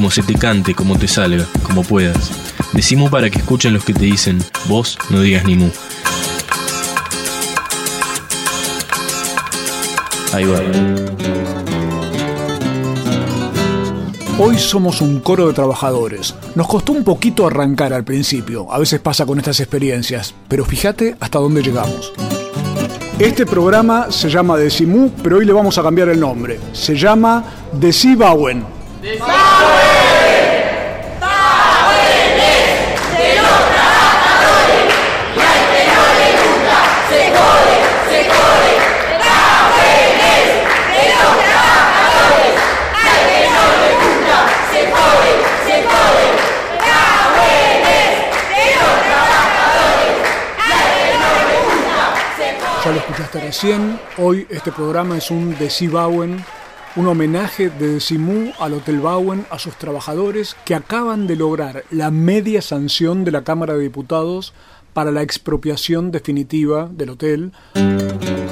como se te cante, como te salga, como puedas. Decimos para que escuchen los que te dicen, vos no digas ni mu. Ahí va. Hoy somos un coro de trabajadores. Nos costó un poquito arrancar al principio, a veces pasa con estas experiencias, pero fíjate hasta dónde llegamos. Este programa se llama Decimú, pero hoy le vamos a cambiar el nombre. Se llama Decibauen. Lo escuchaste recién. Hoy este programa es un Decibauen, un homenaje de Decimú al Hotel Bauen, a sus trabajadores que acaban de lograr la media sanción de la Cámara de Diputados para la expropiación definitiva del hotel.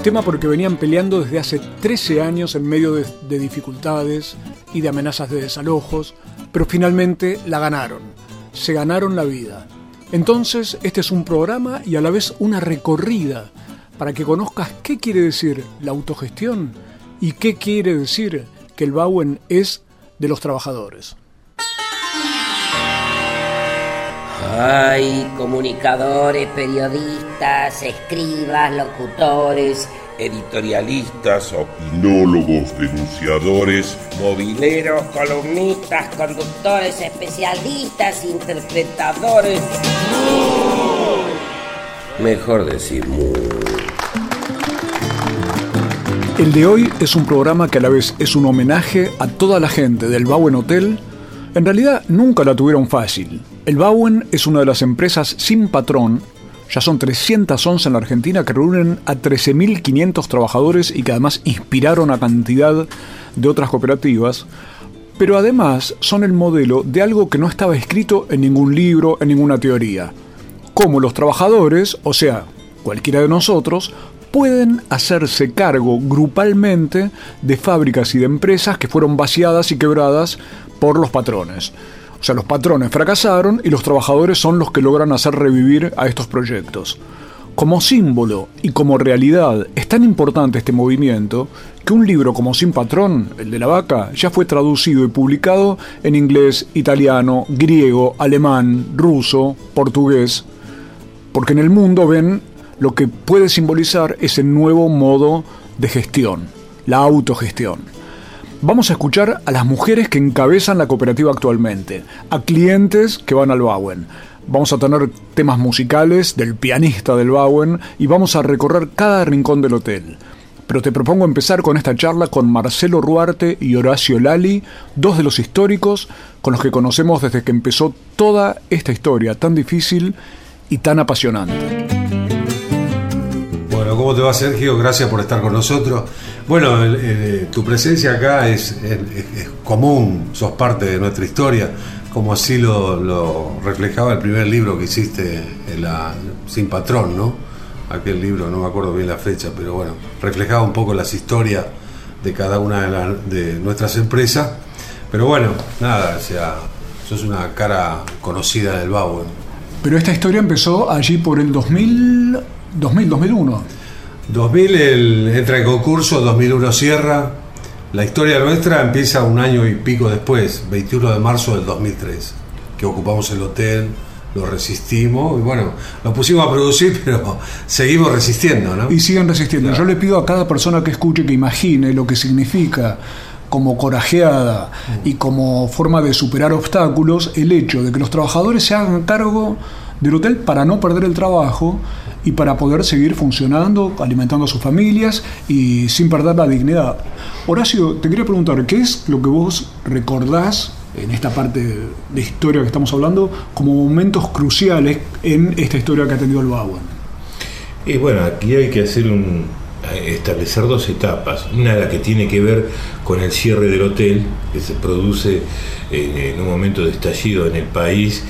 Tema porque venían peleando desde hace 13 años en medio de dificultades y de amenazas de desalojos, pero finalmente la ganaron. Se ganaron la vida. Entonces, este es un programa y a la vez una recorrida para que conozcas qué quiere decir la autogestión y qué quiere decir que el Bauen es de los trabajadores. Hay comunicadores, periodistas, escribas, locutores, editorialistas, opinólogos, denunciadores, mobileros, columnistas, conductores, especialistas, interpretadores. Mejor decir mu. El de hoy es un programa que a la vez es un homenaje a toda la gente del Bauen Hotel. En realidad nunca la tuvieron fácil. El Bauen es una de las empresas sin patrón. Ya son 311 en la Argentina que reúnen a 13.500 trabajadores y que además inspiraron a cantidad de otras cooperativas. Pero además son el modelo de algo que no estaba escrito en ningún libro, en ninguna teoría. Cómo los trabajadores, o sea, cualquiera de nosotros, pueden hacerse cargo grupalmente de fábricas y de empresas que fueron vaciadas y quebradas por los patrones. O sea, los patrones fracasaron y los trabajadores son los que logran hacer revivir a estos proyectos. Como símbolo y como realidad es tan importante este movimiento que un libro como Sin Patrón, el de la vaca, ya fue traducido y publicado en inglés, italiano, griego, alemán, ruso, portugués, porque en el mundo ven lo que puede simbolizar ese nuevo modo de gestión, la autogestión. Vamos a escuchar a las mujeres que encabezan la cooperativa actualmente, a clientes que van al Bauen. Vamos a tener temas musicales del pianista del Bauen y vamos a recorrer cada rincón del hotel. Pero te propongo empezar con esta charla con Marcelo Ruarte y Horacio Lali, dos de los históricos con los que conocemos desde que empezó toda esta historia tan difícil y tan apasionante. ¿Cómo te va Sergio? Gracias por estar con nosotros. Bueno, el- tu presencia acá es, común, sos parte de nuestra historia, como así lo, reflejaba el primer libro que hiciste, la, Sin Patrón, ¿no? Aquel libro, no me acuerdo bien la fecha, pero bueno, reflejaba un poco las historias de cada una de, la- de nuestras empresas. Pero bueno, nada, o sea, sos una cara conocida del Bauen. Pero esta historia empezó allí por el 2000, 2000 2001. 2000 el- entra en concurso, 2001 cierra. La historia nuestra empieza un año y pico después, 21 de marzo del 2003, que ocupamos el hotel, lo resistimos y bueno, lo pusimos a producir, pero seguimos resistiendo, ¿no? Y siguen resistiendo. Yo le pido a cada persona que escuche que imagine lo que significa como corajeada y como forma de superar obstáculos el hecho de que los trabajadores se hagan cargo del hotel para no perder el trabajo y para poder seguir funcionando, alimentando a sus familias y sin perder la dignidad. Horacio, te quería preguntar, ¿qué es lo que vos recordás en esta parte de historia que estamos hablando, como momentos cruciales en esta historia que ha tenido el Bowen. Y bueno, aquí hay que hacer un, establecer dos etapas. Una la que tiene que ver con el cierre del hotel, que se produce en un momento de estallido en el país,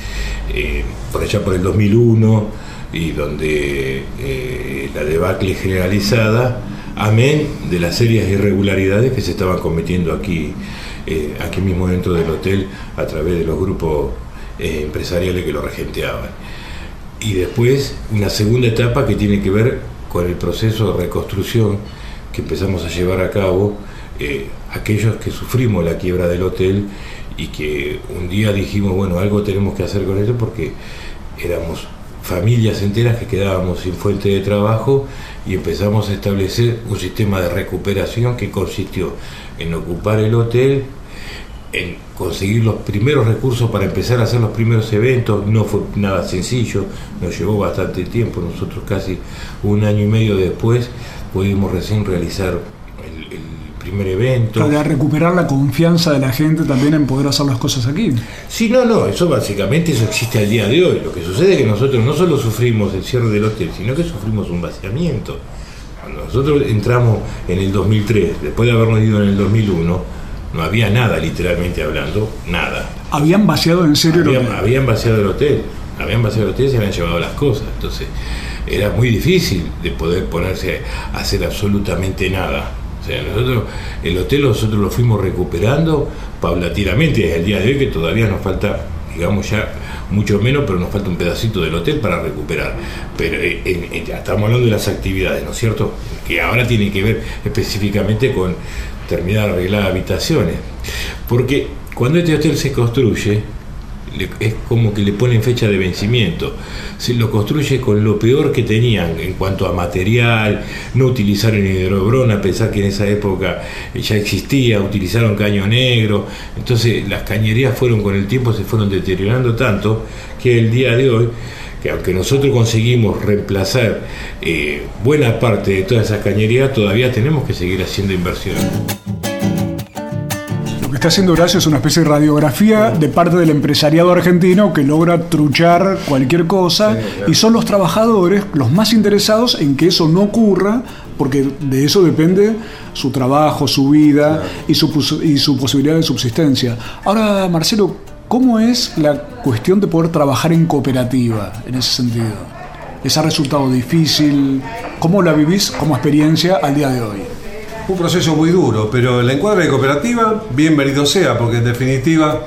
eh, por allá por el 2001, y donde eh, la debacle generalizada, amén de las serias irregularidades que se estaban cometiendo aquí, eh, aquí mismo dentro del hotel a través de los grupos empresariales que lo regenteaban. Y después una segunda etapa que tiene que ver con el proceso de reconstrucción que empezamos a llevar a cabo, eh, aquellos que sufrimos la quiebra del hotel y que un día dijimos, bueno, algo tenemos que hacer con esto porque éramos familias enteras que quedábamos sin fuente de trabajo y empezamos a establecer un sistema de recuperación que consistió en ocupar el hotel, en conseguir los primeros recursos para empezar a hacer los primeros eventos, no fue nada sencillo, nos llevó bastante tiempo, nosotros casi un año y medio después pudimos recién realizar primer evento. Para recuperar la confianza de la gente también en poder hacer las cosas aquí. Sí, no, no, eso básicamente eso existe al día de hoy. Lo que sucede es que nosotros no solo sufrimos el cierre del hotel, sino que sufrimos un vaciamiento. Cuando nosotros entramos en el 2003, después de habernos ido en el 2001, no había nada, literalmente hablando, nada. ¿Habían vaciado en serio el hotel? Habían vaciado el hotel. Habían vaciado el hotel y se habían llevado las cosas. Entonces, era muy difícil de poder ponerse a hacer absolutamente nada. Sea, nosotros, el hotel nosotros lo fuimos recuperando paulatinamente desde el día de hoy, que todavía nos falta, digamos ya, mucho menos, pero nos falta un pedacito del hotel para recuperar. Pero eh, estamos hablando de las actividades, ¿no es cierto? Que ahora tienen que ver específicamente con terminar de arreglar habitaciones. Porque cuando este hotel se construye, es como que le ponen fecha de vencimiento. Se lo construye con lo peor que tenían en cuanto a material, no utilizaron hidrobrón, a pesar que en esa época ya existía, utilizaron caño negro. Entonces las cañerías fueron con el tiempo, se fueron deteriorando tanto que el día de hoy que aunque nosotros conseguimos reemplazar eh, buena parte de todas esas cañerías, todavía tenemos que seguir haciendo inversiones. Está haciendo Horacio es una especie de radiografía de parte del empresariado argentino que logra truchar cualquier cosa y son los trabajadores los más interesados en que eso no ocurra porque de eso depende su trabajo, su vida y, su, y su posibilidad de subsistencia. Ahora, Marcelo, ¿Cómo es la cuestión de poder trabajar en cooperativa en ese sentido? ¿Les ha resultado difícil? ¿Cómo la vivís como experiencia al día de hoy? Un proceso muy duro, pero el encuadre de cooperativa, bienvenido sea, porque en definitiva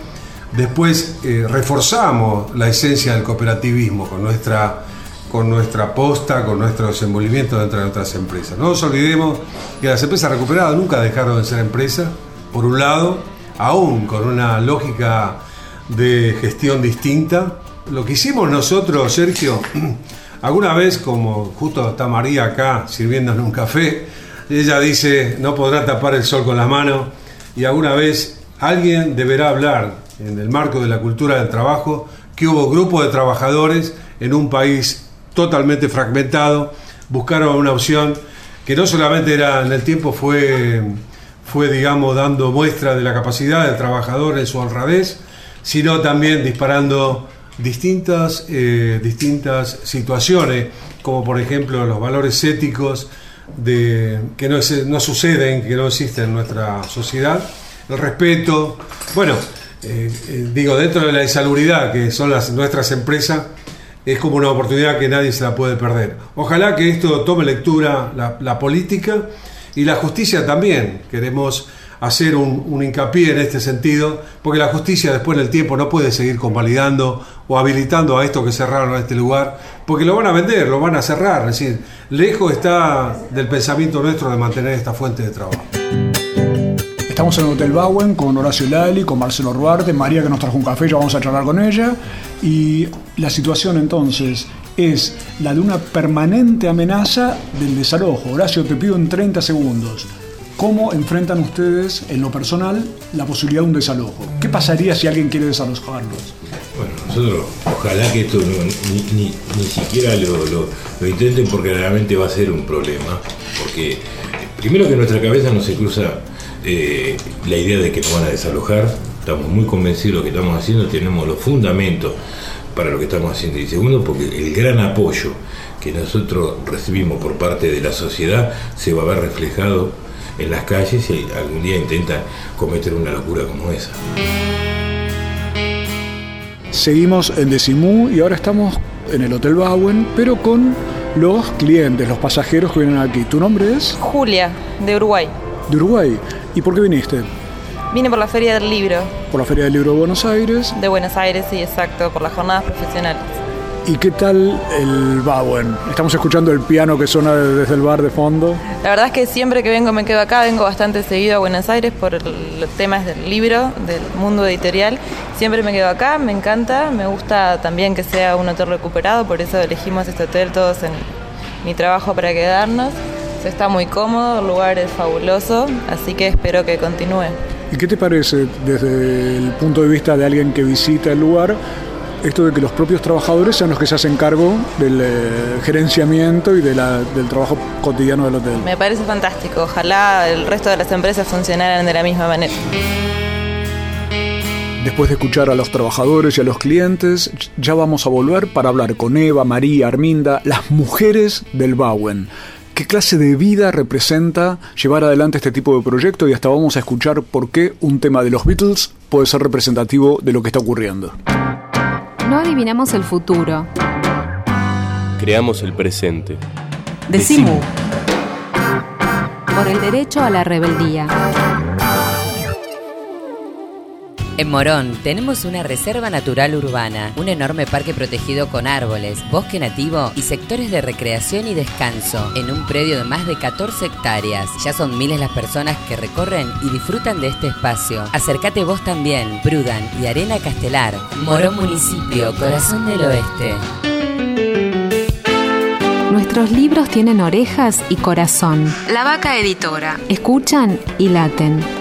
después eh, reforzamos la esencia del cooperativismo con nuestra, con nuestra posta, con nuestro desenvolvimiento dentro de otras empresas. No nos olvidemos que las empresas recuperadas nunca dejaron de ser empresas, por un lado, aún con una lógica de gestión distinta. Lo que hicimos nosotros, Sergio, alguna vez, como justo está María acá sirviéndonos un café, ella dice, no podrá tapar el sol con las manos, y alguna vez alguien deberá hablar en el marco de la cultura del trabajo que hubo grupos de trabajadores en un país totalmente fragmentado, buscaron una opción que no solamente era en el tiempo fue, fue digamos, dando muestra de la capacidad del trabajador en su honradez, sino también disparando distintas, eh, distintas situaciones, como por ejemplo los valores éticos de, que no, no, suceden, que no existen en nuestra sociedad, el respeto, bueno, eh, eh, digo, dentro de la insalubridad que son las, nuestras empresas, es como una oportunidad que nadie se la puede perder. Ojalá que esto tome lectura la, la política y la justicia también. Queremos hacer un, hincapié en este sentido, porque la justicia después del tiempo no puede seguir convalidando o habilitando a estos que cerraron este lugar, porque lo van a vender, lo van a cerrar, es decir, lejos está del pensamiento nuestro de mantener esta fuente de trabajo. Estamos en el Hotel Bauen con Horacio Lali, con Marcelo Ruarte, María que nos trajo un café, ya vamos a charlar con ella. Y la situación entonces es la de una permanente amenaza del desalojo. Horacio, te pido en 30 segundos. ¿Cómo enfrentan ustedes en lo personal la posibilidad de un desalojo? ¿Qué pasaría si alguien quiere desalojarlos? Bueno, nosotros ojalá que esto ni, siquiera lo, intenten porque realmente va a ser un problema. Porque primero que en nuestra cabeza no se cruza eh, la idea de que nos van a desalojar, estamos muy convencidos de lo que estamos haciendo, tenemos los fundamentos para lo que estamos haciendo. Y segundo, porque el gran apoyo que nosotros recibimos por parte de la sociedad se va a ver reflejado en las calles y algún día intentan cometer una locura como esa. Seguimos en Decimú y ahora estamos en el Hotel Bauen, pero con los clientes, los pasajeros que vienen aquí. ¿Tu nombre es? Julia, de Uruguay. De Uruguay. ¿Y por qué viniste? Vine por la Feria del Libro. Por la Feria del Libro de Buenos Aires. De Buenos Aires, sí, exacto, por las jornadas profesionales. ¿Y qué tal el Bauen? Estamos escuchando el piano que suena desde el bar de fondo. La verdad es que siempre que vengo me quedo acá, vengo bastante seguido a Buenos Aires por los temas del libro, del mundo editorial. Siempre me quedo acá, me encanta, me gusta también que sea un hotel recuperado, por eso elegimos este hotel todos en mi trabajo para quedarnos. Se está muy cómodo, el lugar es fabuloso, así que espero que continúe. ¿Y qué te parece desde el punto de vista de alguien que visita el lugar? Esto de que los propios trabajadores sean los que se hacen cargo del eh, gerenciamiento y de la, del trabajo cotidiano del hotel. Me parece fantástico. Ojalá el resto de las empresas funcionaran de la misma manera. Después de escuchar a los trabajadores y a los clientes, ya vamos a volver para hablar con Eva, María, Arminda, las mujeres del Bauen. ¿Qué clase de vida representa llevar adelante este tipo de proyecto? Y hasta vamos a escuchar por qué un tema de los Beatles puede ser representativo de lo que está ocurriendo. Adivinamos el futuro. Creamos el presente. Decimu. Por el derecho a la rebeldía. En Morón tenemos una reserva natural urbana, un enorme parque protegido con árboles, bosque nativo y sectores de recreación y descanso en un predio de más de 14 hectáreas. Ya son miles las personas que recorren y disfrutan de este espacio. Acércate vos también, Prudan y Arena Castelar, Morón Municipio, Corazón del Oeste. Nuestros libros tienen orejas y corazón. La Vaca Editora. Escuchan y laten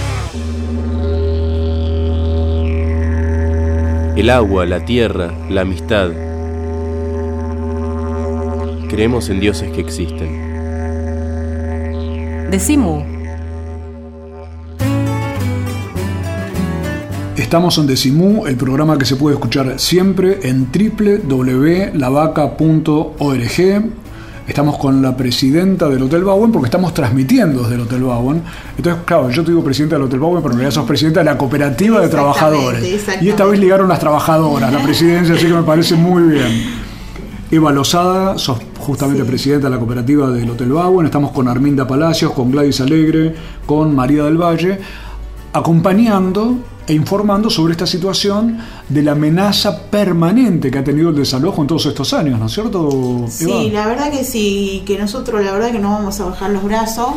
El agua, la tierra, la amistad. Creemos en dioses que existen. Decimu. Estamos en Decimú, el programa que se puede escuchar siempre en www.lavaca.org Estamos con la presidenta del Hotel Bauen porque estamos transmitiendo desde el Hotel Bauen. Entonces, claro, yo te digo presidenta del Hotel Bauen, pero en realidad sos presidenta de la cooperativa de trabajadores. Y esta vez ligaron las trabajadoras, la presidencia, así que me parece muy bien. Eva Lozada, sos justamente presidenta de la cooperativa del Hotel Bauen. Estamos con Arminda Palacios, con Gladys Alegre, con María del Valle, acompañando e informando sobre esta situación de la amenaza permanente que ha tenido el desalojo en todos estos años, ¿no es cierto? Sí, la verdad que sí, que nosotros la verdad que no vamos a bajar los brazos,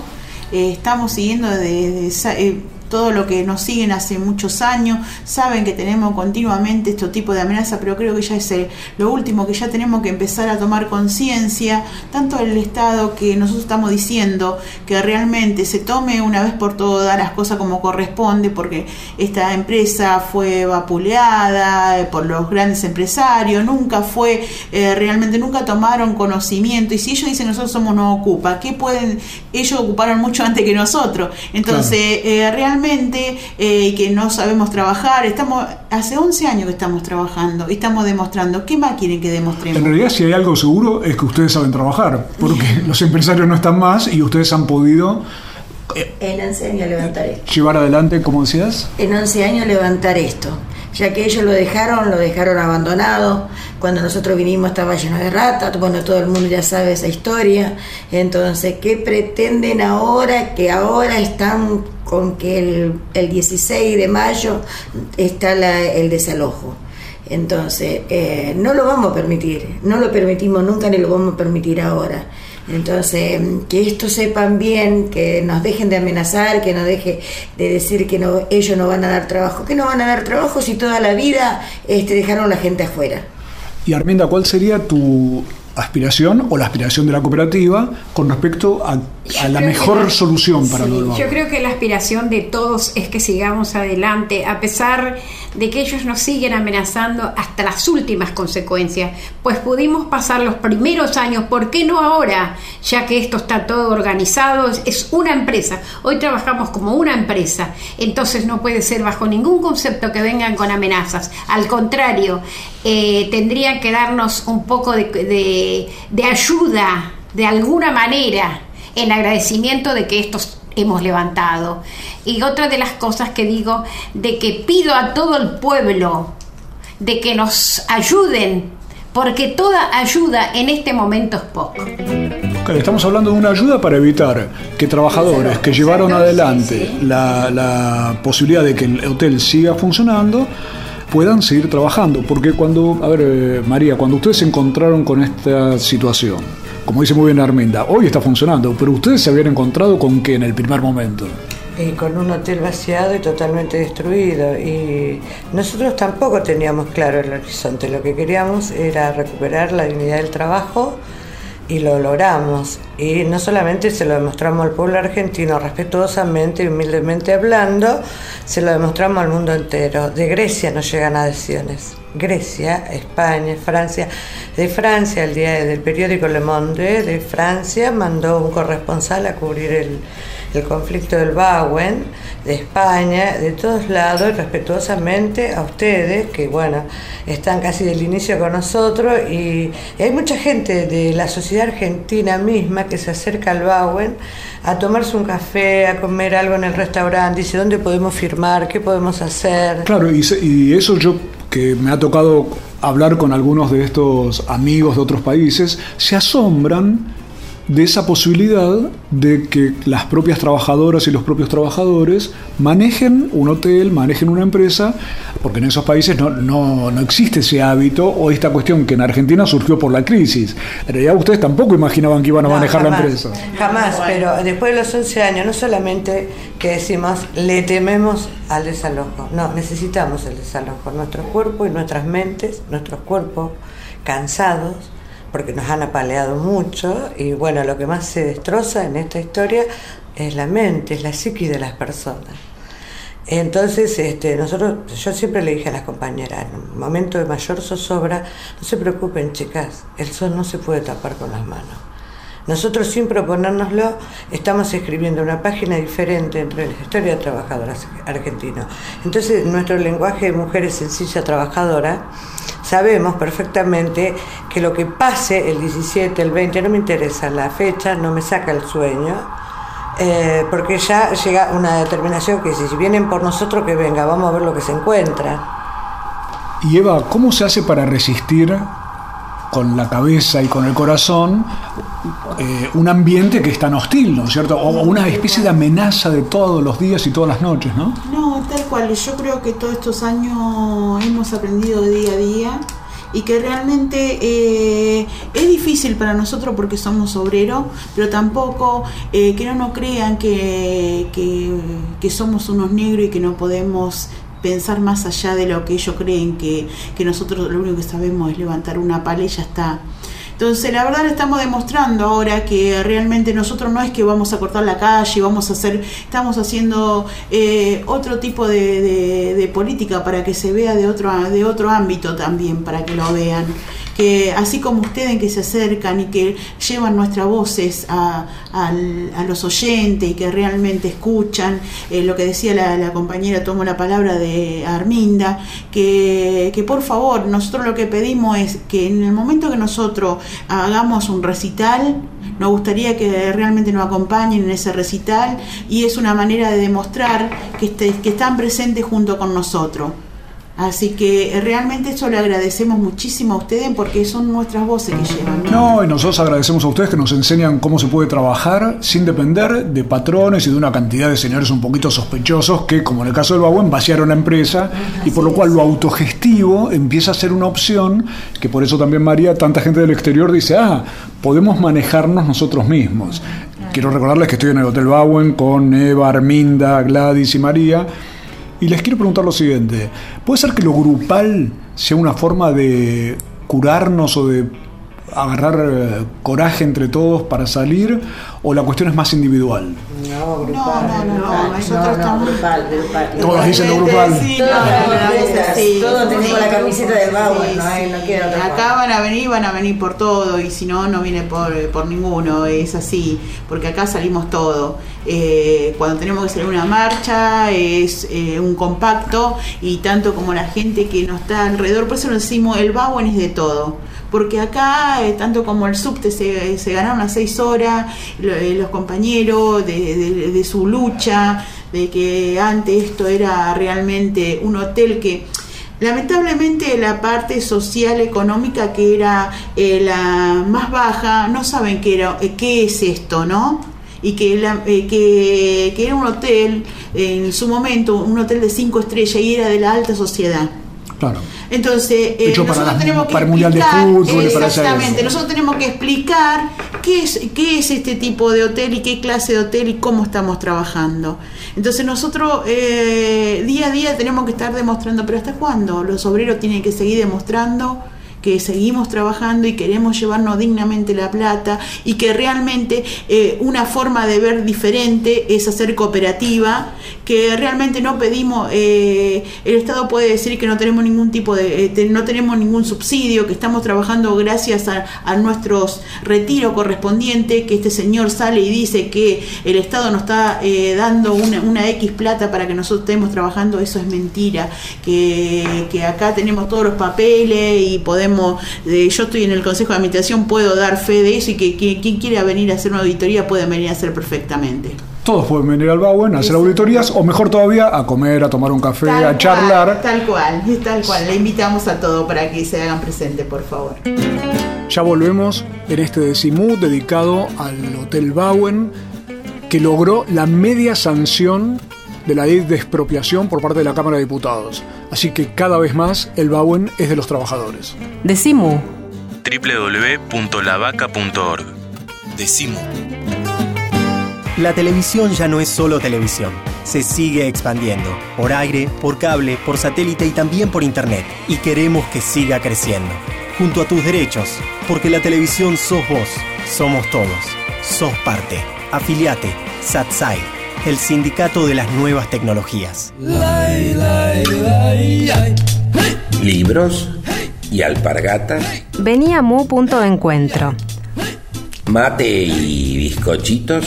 eh, estamos siguiendo de, eh, todo lo que nos siguen hace muchos años, saben que tenemos continuamente este tipo de amenaza, pero creo que ya es eh, lo último, que ya tenemos que empezar a tomar conciencia, tanto el Estado que nosotros estamos diciendo que realmente se tome una vez por todas las cosas como corresponde, porque esta empresa fue vapuleada eh, por los grandes empresarios, nunca fue, eh, realmente nunca tomaron conocimiento, y si ellos dicen nosotros somos no ocupa, ¿qué pueden? Ellos ocuparon mucho antes que nosotros, entonces realmente eh, que no sabemos trabajar. Estamos hace 11 años que estamos trabajando y estamos demostrando. ¿Qué más quieren que demostremos? En realidad, si hay algo seguro es que ustedes saben trabajar, porque los empresarios no están más y ustedes han podido en 11 años levantar esto. Llevar adelante, como decías. En 11 años levantar esto. Ya que ellos lo dejaron, lo dejaron abandonado. Cuando nosotros vinimos estaba lleno de ratas, bueno, todo el mundo ya sabe esa historia. Entonces, ¿qué pretenden ahora? Que ahora están con que el, el 16 de mayo está la- el desalojo. Entonces, eh, no lo vamos a permitir, no lo permitimos nunca ni lo vamos a permitir ahora. Entonces, que esto sepan bien, que nos dejen de amenazar, que nos deje de decir que no, ellos no van a dar trabajo, que no van a dar trabajo si toda la vida este, dejaron la gente afuera. Y Arminda, ¿cuál sería tu aspiración o la aspiración de la cooperativa con respecto a, a la mejor la- solución para Sí, lo Yo creo que la aspiración de todos es que sigamos adelante, a pesar de que ellos nos siguen amenazando hasta las últimas consecuencias, pues pudimos pasar los primeros años, ¿por qué no ahora? Ya que esto está todo organizado, es- es una empresa, hoy trabajamos como una empresa, entonces no puede ser bajo ningún concepto que vengan con amenazas, al contrario, eh, tendrían que darnos un poco de, de- de ayuda, de alguna manera, en agradecimiento de que estos hemos levantado. Y otra de las cosas que digo, de que pido a todo el pueblo de que nos ayuden, porque toda ayuda en este momento es poco. Estamos hablando de una ayuda para evitar que trabajadores que llevaron adelante la, la posibilidad de que el hotel siga funcionando puedan seguir trabajando. Porque cuando, a ver, eh, María, cuando ustedes se encontraron con esta situación, como dice muy bien Arminda, hoy está funcionando, pero ustedes se habían encontrado con qué en el primer momento. y con un hotel vaciado y totalmente destruido. Y nosotros tampoco teníamos claro el horizonte. Lo que queríamos era recuperar la dignidad del trabajo y lo logramos. Y no solamente se lo demostramos al pueblo argentino respetuosamente y humildemente hablando, se lo demostramos al mundo entero. De Grecia nos llegan adhesiones. Grecia, España, Francia. De Francia, el día del periódico Le Monde de Francia mandó un corresponsal a cubrir el, el conflicto del Bauen, de España, de todos lados, y respetuosamente a ustedes, que bueno, están casi del inicio con nosotros, y hay mucha gente de la sociedad argentina misma que se acerca al Bauen a tomarse un café, a comer algo en el restaurante, dice, ¿dónde podemos firmar? ¿Qué podemos hacer? Claro, y, eso yo que me ha tocado hablar con algunos de estos amigos de otros países, se asombran de esa posibilidad de que las propias trabajadoras y los propios trabajadores manejen un hotel, manejen una empresa, porque en esos países no, no, no existe ese hábito o esta cuestión que en Argentina surgió por la crisis. En realidad ustedes tampoco imaginaban que iban a No, manejar la empresa. Jamás, pero después de los 11 años, no solamente que decimos le tememos al desalojo, no, necesitamos el desalojo, nuestro cuerpo y nuestras mentes, nuestros cuerpos cansados, porque nos han apaleado mucho, y bueno, lo que más se destroza en esta historia es la mente, es la psiqui de las personas. Entonces, este, nosotros, yo siempre le dije a las compañeras, en un momento de mayor zozobra, no se preocupen, chicas, el sol no se puede tapar con las manos. Nosotros, sin proponérnoslo, estamos escribiendo una página diferente entre la historia de trabajadoras argentinos. Entonces, nuestro lenguaje de mujeres sencilla trabajadora, sabemos perfectamente que lo que pase el 17, el 20, no me interesa la fecha, no me saca el sueño, eh, porque ya llega una determinación que si vienen por nosotros, que venga, vamos a ver lo que se encuentra. Y Eva, ¿cómo se hace para resistir con la cabeza y con el corazón eh, un ambiente que es tan hostil, ¿no es cierto? O una especie de amenaza de todos los días y todas las noches, ¿no? No, Yo creo que todos estos años hemos aprendido día a día y que realmente eh, es difícil para nosotros porque somos obreros, pero tampoco eh, que no nos crean que, que, que somos unos negros y que no podemos pensar más allá de lo que ellos creen que, que nosotros lo único que sabemos es levantar una pala y ya está. Entonces, la verdad estamos demostrando ahora que realmente nosotros no es que vamos a cortar la calle, vamos a hacer, estamos haciendo eh, otro tipo de, de- de política para que se vea de otro, de otro ámbito también, para que lo vean. Que así como ustedes que se acercan y que llevan nuestras voces a, al- a los oyentes y que realmente escuchan, eh, lo que decía la, la compañera, tomo la palabra de Arminda, que, que por favor, nosotros lo que pedimos es que en el momento que nosotros hagamos un recital, nos gustaría que realmente nos acompañen en ese recital y es una manera de demostrar que, este- que están presentes junto con nosotros. Así que eh, realmente eso le agradecemos muchísimo a ustedes porque son nuestras voces que llevan. No, y nosotros agradecemos a ustedes que nos enseñan cómo se puede trabajar sin depender de patrones y de una cantidad de señores un poquito sospechosos que, como en el caso del Bauen, vaciaron la empresa y por lo cual lo autogestivo empieza a ser una opción que por eso también María, tanta gente del exterior dice, ah, podemos manejarnos nosotros mismos. Quiero recordarles que estoy en el Hotel Bauen con Eva, Arminda, Gladys y María y les quiero preguntar lo siguiente, ¿puede ser que lo grupal sea una forma de curarnos o de agarrar eh, coraje entre todos para salir o la cuestión es más individual? No, grupal. No, no, no, nosotros estamos- grupal, grupal. Todos dicen lo grupal. Sí, Todos, no, todos, sí, todos tenemos sí, la camiseta del Bauer, sí, no, hay, sí. no otra Acá van a venir, van a venir por todo y si no, no viene por, por ninguno, es así, porque acá salimos todo. Eh, cuando tenemos que salir una marcha es eh, un compacto y tanto como la gente que nos está alrededor, por eso nos decimos el Bauen es de todo. Porque acá, eh, tanto como el subte, se, se ganaron las seis horas, lo- eh, los compañeros de, de- su lucha, de que antes esto era realmente un hotel que Lamentablemente la parte social económica que era eh, la más baja no saben qué era eh, qué es esto, ¿no? Y que, la- que, que era un hotel en su momento un hotel de cinco estrellas y era de la alta sociedad. Claro. Entonces, eh, para nosotros tenemos que para el Mundial de explicar, Fútbol para exactamente, nosotros tenemos que explicar qué es, qué es este tipo de hotel y qué clase de hotel y cómo estamos trabajando. Entonces nosotros eh, día a día tenemos que estar demostrando, pero ¿hasta cuándo? Los obreros tienen que seguir demostrando que seguimos trabajando y queremos llevarnos dignamente la plata y que realmente eh, una forma de ver diferente es hacer cooperativa, que realmente no pedimos, eh, el Estado puede decir que no tenemos ningún tipo de, eh, no tenemos ningún subsidio, que estamos trabajando gracias a, a nuestros retiros correspondientes, que este señor sale y dice que el Estado nos está eh, dando una, una X plata para que nosotros estemos trabajando, eso es mentira, que, que acá tenemos todos los papeles y podemos, eh, yo estoy en el Consejo de Administración, puedo dar fe de eso y que, que quien quiera venir a hacer una auditoría puede venir a hacer perfectamente. Todos pueden venir al Bauen a hacer auditorías o mejor todavía a comer, a tomar un café, Tal a charlar. cual, tal cual, tal cual. Le invitamos a todos para que se hagan presentes, por favor. Ya volvemos en este decimú dedicado al Hotel Bauen, que logró la media sanción de la ley de expropiación por parte de la Cámara de Diputados. Así que cada vez más el Bauen es de los trabajadores. Decimu. www.lavaca.org. Decimu. La televisión ya no es solo televisión. Se sigue expandiendo. Por aire, por cable, por satélite y también por internet. Y queremos que siga creciendo. Junto a tus derechos. Porque la televisión sos vos. Somos todos. Sos parte. Afiliate. SATSAI. El sindicato de las nuevas tecnologías. Libros y alpargatas, Venía Mu punto de encuentro. mate y bizcochitos,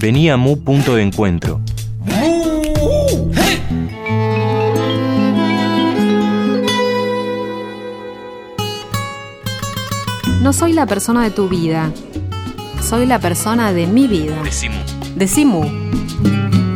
Venía Mu punto de encuentro. No soy la persona de tu vida. Soy la persona de mi vida. Decimu. Decimu.